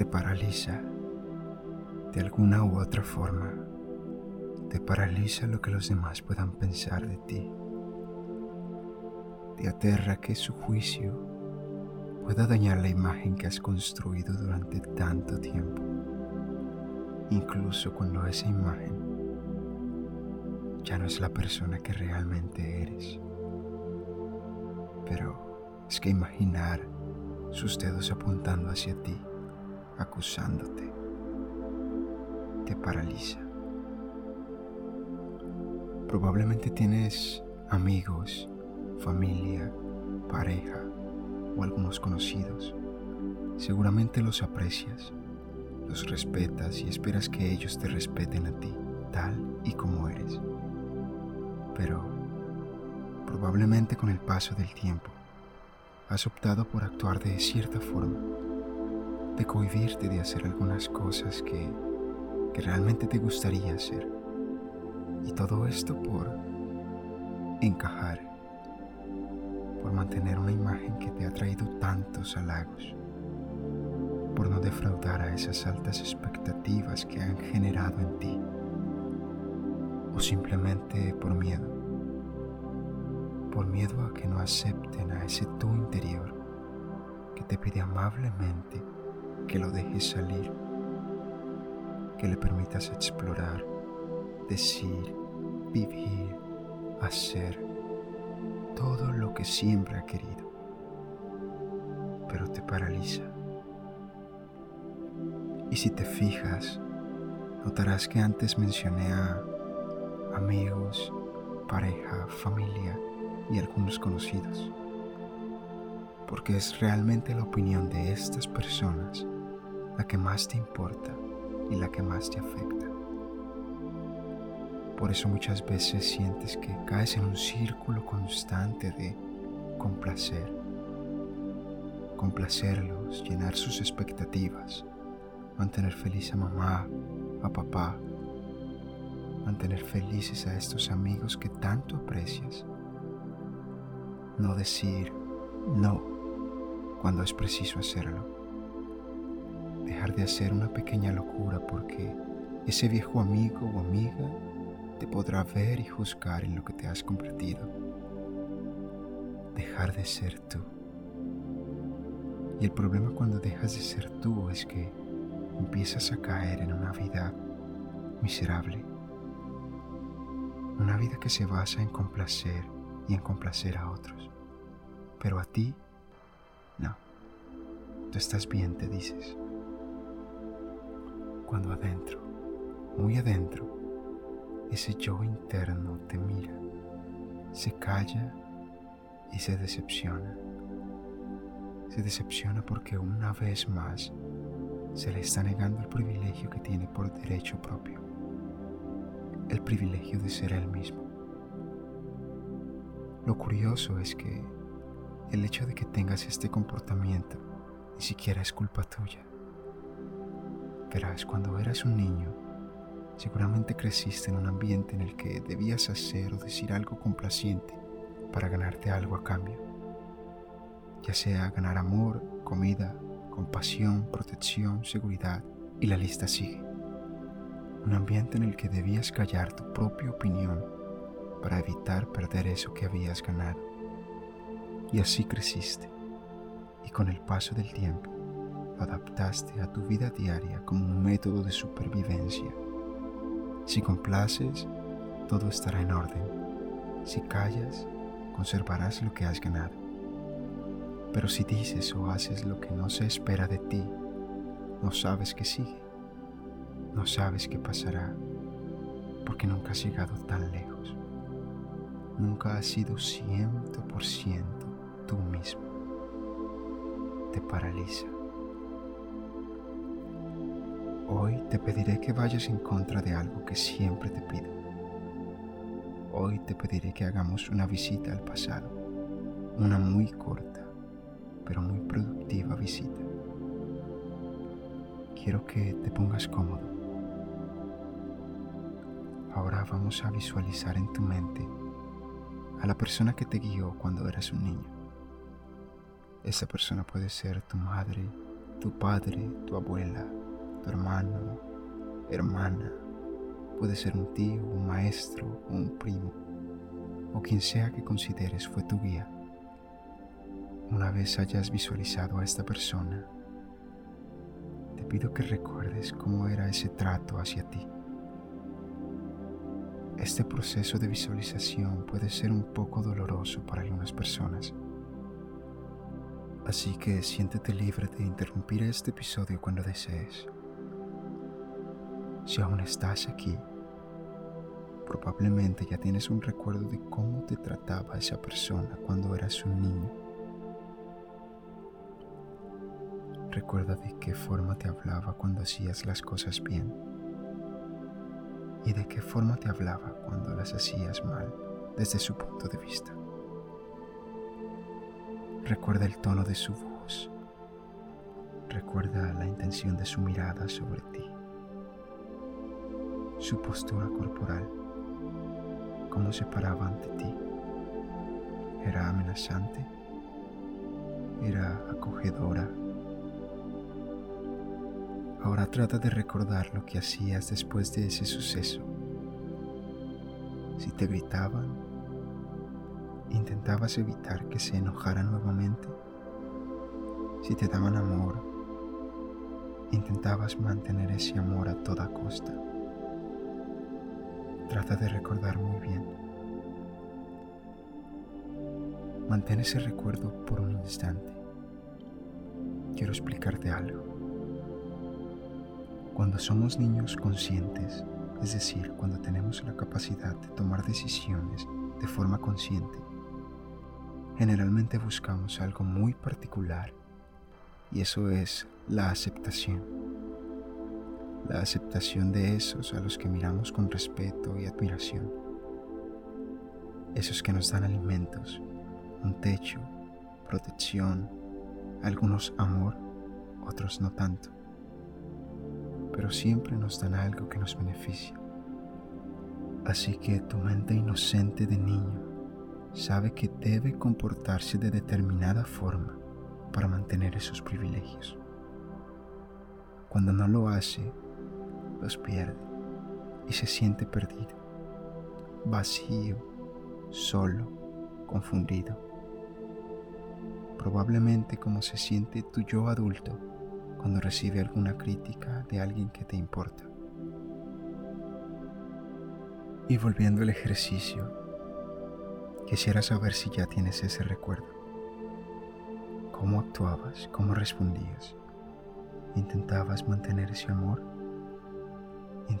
te paraliza de alguna u otra forma. Te paraliza lo que los demás puedan pensar de ti. Te aterra que su juicio pueda dañar la imagen que has construido durante tanto tiempo, incluso cuando esa imagen ya no es la persona que realmente eres. Pero es que imaginar sus dedos apuntando hacia ti, acusándote, te paraliza. Probablemente tienes amigos, familia, pareja o algunos conocidos. Seguramente los aprecias, los respetas y esperas que ellos te respeten a ti, tal y como eres. Pero probablemente con el paso del tiempo has optado por actuar de cierta forma, de cohibirte de hacer algunas cosas que, que realmente te gustaría hacer. Y todo esto por encajar, por mantener una imagen que te ha traído tantos halagos, por no defraudar a esas altas expectativas que han generado en ti, o simplemente por miedo por miedo a que no acepten a ese tú interior que te pide amablemente que lo dejes salir, que le permitas explorar, decir, vivir, hacer todo lo que siempre ha querido, pero te paraliza. Y si te fijas, notarás que antes mencioné a amigos, pareja, familia, y algunos conocidos, porque es realmente la opinión de estas personas la que más te importa y la que más te afecta. Por eso muchas veces sientes que caes en un círculo constante de complacer, complacerlos, llenar sus expectativas, mantener feliz a mamá, a papá, mantener felices a estos amigos que tanto aprecias no decir no cuando es preciso hacerlo. Dejar de hacer una pequeña locura porque ese viejo amigo o amiga te podrá ver y juzgar en lo que te has convertido. Dejar de ser tú. Y el problema cuando dejas de ser tú es que empiezas a caer en una vida miserable. Una vida que se basa en complacer y en complacer a otros. Pero a ti, no. Tú estás bien, te dices. Cuando adentro, muy adentro, ese yo interno te mira, se calla y se decepciona. Se decepciona porque una vez más se le está negando el privilegio que tiene por derecho propio, el privilegio de ser él mismo. Lo curioso es que el hecho de que tengas este comportamiento ni siquiera es culpa tuya. Verás, cuando eras un niño, seguramente creciste en un ambiente en el que debías hacer o decir algo complaciente para ganarte algo a cambio. Ya sea ganar amor, comida, compasión, protección, seguridad, y la lista sigue. Un ambiente en el que debías callar tu propia opinión para evitar perder eso que habías ganado. Y así creciste. Y con el paso del tiempo adaptaste a tu vida diaria como un método de supervivencia. Si complaces, todo estará en orden. Si callas, conservarás lo que has ganado. Pero si dices o haces lo que no se espera de ti, no sabes qué sigue. No sabes qué pasará, porque nunca has llegado tan lejos. Nunca has sido ciento por ciento tú mismo te paraliza. Hoy te pediré que vayas en contra de algo que siempre te pido. Hoy te pediré que hagamos una visita al pasado, una muy corta, pero muy productiva visita. Quiero que te pongas cómodo. Ahora vamos a visualizar en tu mente a la persona que te guió cuando eras un niño esa persona puede ser tu madre, tu padre, tu abuela, tu hermano, hermana, puede ser un tío, un maestro un primo, o quien sea que consideres fue tu guía. Una vez hayas visualizado a esta persona, te pido que recuerdes cómo era ese trato hacia ti. Este proceso de visualización puede ser un poco doloroso para algunas personas. Así que siéntete libre de interrumpir este episodio cuando desees. Si aún estás aquí, probablemente ya tienes un recuerdo de cómo te trataba esa persona cuando eras un niño. Recuerda de qué forma te hablaba cuando hacías las cosas bien y de qué forma te hablaba cuando las hacías mal desde su punto de vista. Recuerda el tono de su voz. Recuerda la intención de su mirada sobre ti. Su postura corporal. Cómo se paraba ante ti. Era amenazante. Era acogedora. Ahora trata de recordar lo que hacías después de ese suceso. Si te gritaban, intentabas evitar que se enojara nuevamente. Si te daban amor, intentabas mantener ese amor a toda costa. Trata de recordar muy bien. Mantén ese recuerdo por un instante. Quiero explicarte algo. Cuando somos niños conscientes, es decir, cuando tenemos la capacidad de tomar decisiones de forma consciente, generalmente buscamos algo muy particular y eso es la aceptación. La aceptación de esos a los que miramos con respeto y admiración. Esos que nos dan alimentos, un techo, protección, algunos amor, otros no tanto pero siempre nos dan algo que nos beneficia. Así que tu mente inocente de niño sabe que debe comportarse de determinada forma para mantener esos privilegios. Cuando no lo hace, los pierde y se siente perdido, vacío, solo, confundido. Probablemente como se siente tu yo adulto cuando recibe alguna crítica de alguien que te importa. Y volviendo al ejercicio, quisiera saber si ya tienes ese recuerdo. ¿Cómo actuabas? ¿Cómo respondías? ¿Intentabas mantener ese amor?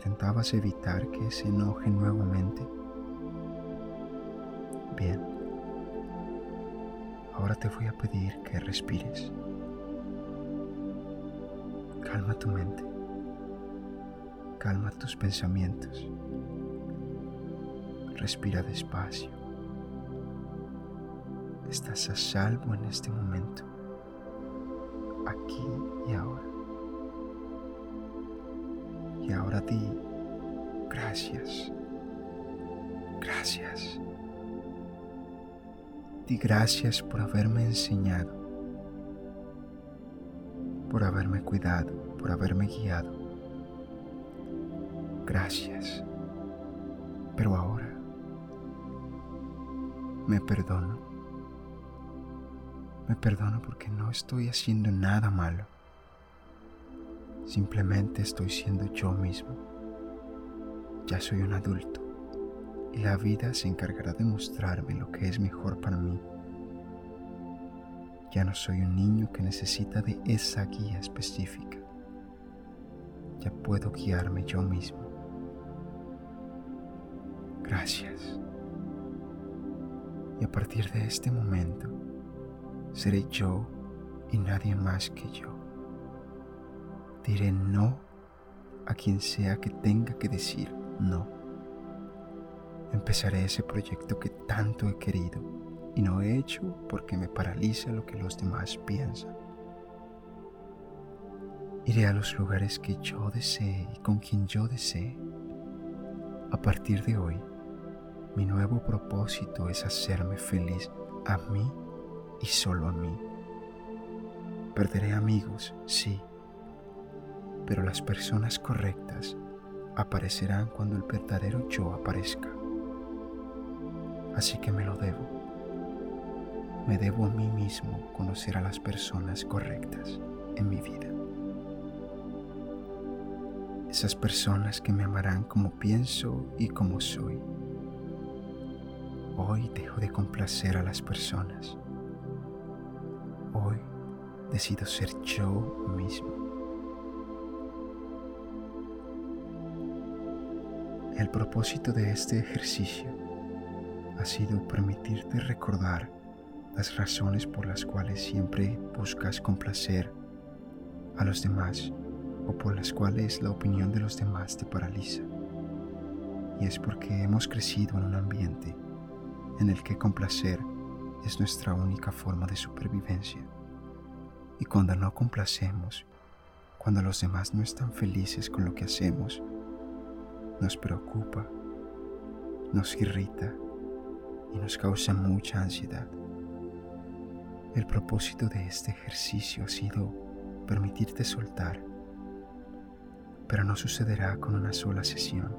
¿Intentabas evitar que se enoje nuevamente? Bien, ahora te voy a pedir que respires. Calma tu mente. Calma tus pensamientos. Respira despacio. Estás a salvo en este momento, aquí y ahora. Di gracias. Gracias. Di gracias por haberme enseñado por haberme cuidado, por haberme guiado. Gracias. Pero ahora me perdono. Me perdono porque no estoy haciendo nada malo. Simplemente estoy siendo yo mismo. Ya soy un adulto y la vida se encargará de mostrarme lo que es mejor para mí ya no soy un niño que necesita de esa guía específica. Ya puedo guiarme yo mismo. Gracias. Y a partir de este momento, seré yo y nadie más que yo. Diré no a quien sea que tenga que decir no. Empezaré ese proyecto que tanto he querido y no he hecho porque me paraliza lo que los demás piensan. Iré a los lugares que yo desee y con quien yo desee. A partir de hoy, mi nuevo propósito es hacerme feliz a mí y solo a mí. Perderé amigos, sí, pero las personas correctas aparecerán cuando el verdadero yo aparezca. Así que me lo debo. Me debo a mí mismo conocer a las personas correctas en mi vida. Esas personas que me amarán como pienso y como soy. Hoy dejo de complacer a las personas. Hoy decido ser yo mismo. El propósito de este ejercicio ha sido permitirte recordar las razones por las cuales siempre buscas complacer a los demás o por las cuales la opinión de los demás te paraliza. Y es porque hemos crecido en un ambiente en el que complacer es nuestra única forma de supervivencia. Y cuando no complacemos, cuando los demás no están felices con lo que hacemos, nos preocupa, nos irrita y nos causa mucha ansiedad. El propósito de este ejercicio ha sido permitirte soltar, pero no sucederá con una sola sesión.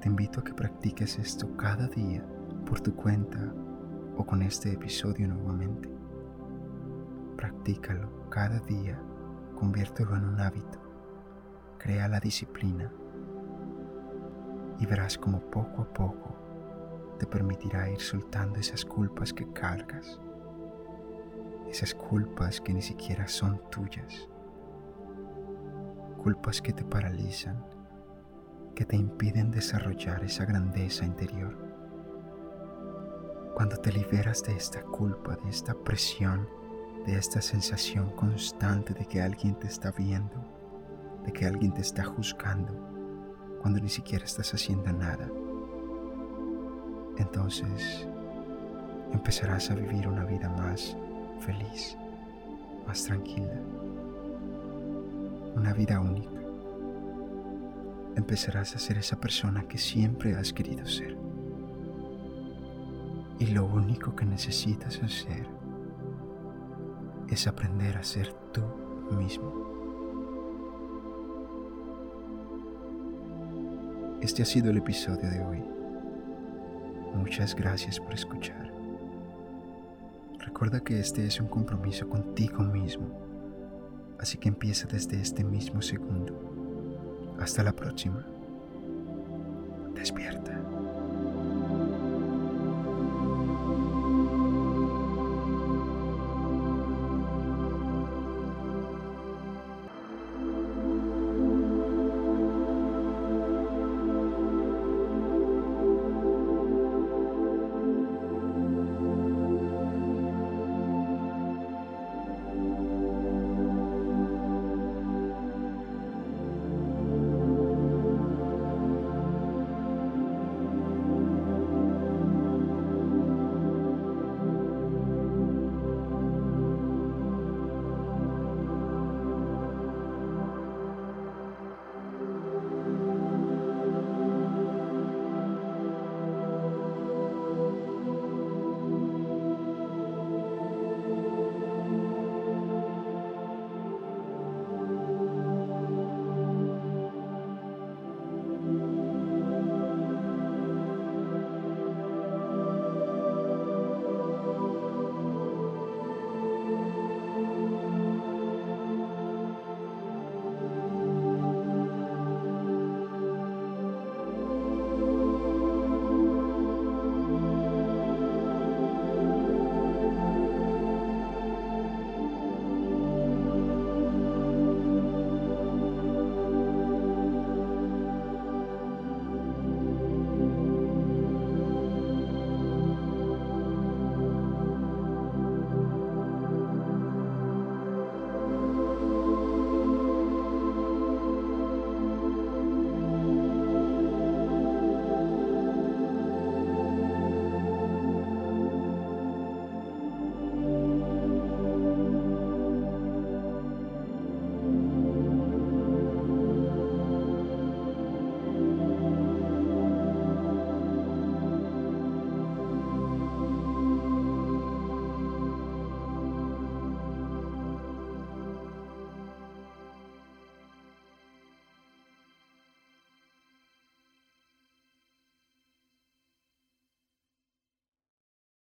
Te invito a que practiques esto cada día por tu cuenta o con este episodio nuevamente. Practícalo cada día, conviértelo en un hábito, crea la disciplina y verás como poco a poco te permitirá ir soltando esas culpas que cargas, esas culpas que ni siquiera son tuyas, culpas que te paralizan, que te impiden desarrollar esa grandeza interior. Cuando te liberas de esta culpa, de esta presión, de esta sensación constante de que alguien te está viendo, de que alguien te está juzgando, cuando ni siquiera estás haciendo nada, entonces empezarás a vivir una vida más feliz, más tranquila, una vida única. Empezarás a ser esa persona que siempre has querido ser. Y lo único que necesitas hacer es aprender a ser tú mismo. Este ha sido el episodio de hoy. Muchas gracias por escuchar. Recuerda que este es un compromiso contigo mismo, así que empieza desde este mismo segundo. Hasta la próxima. Despierta.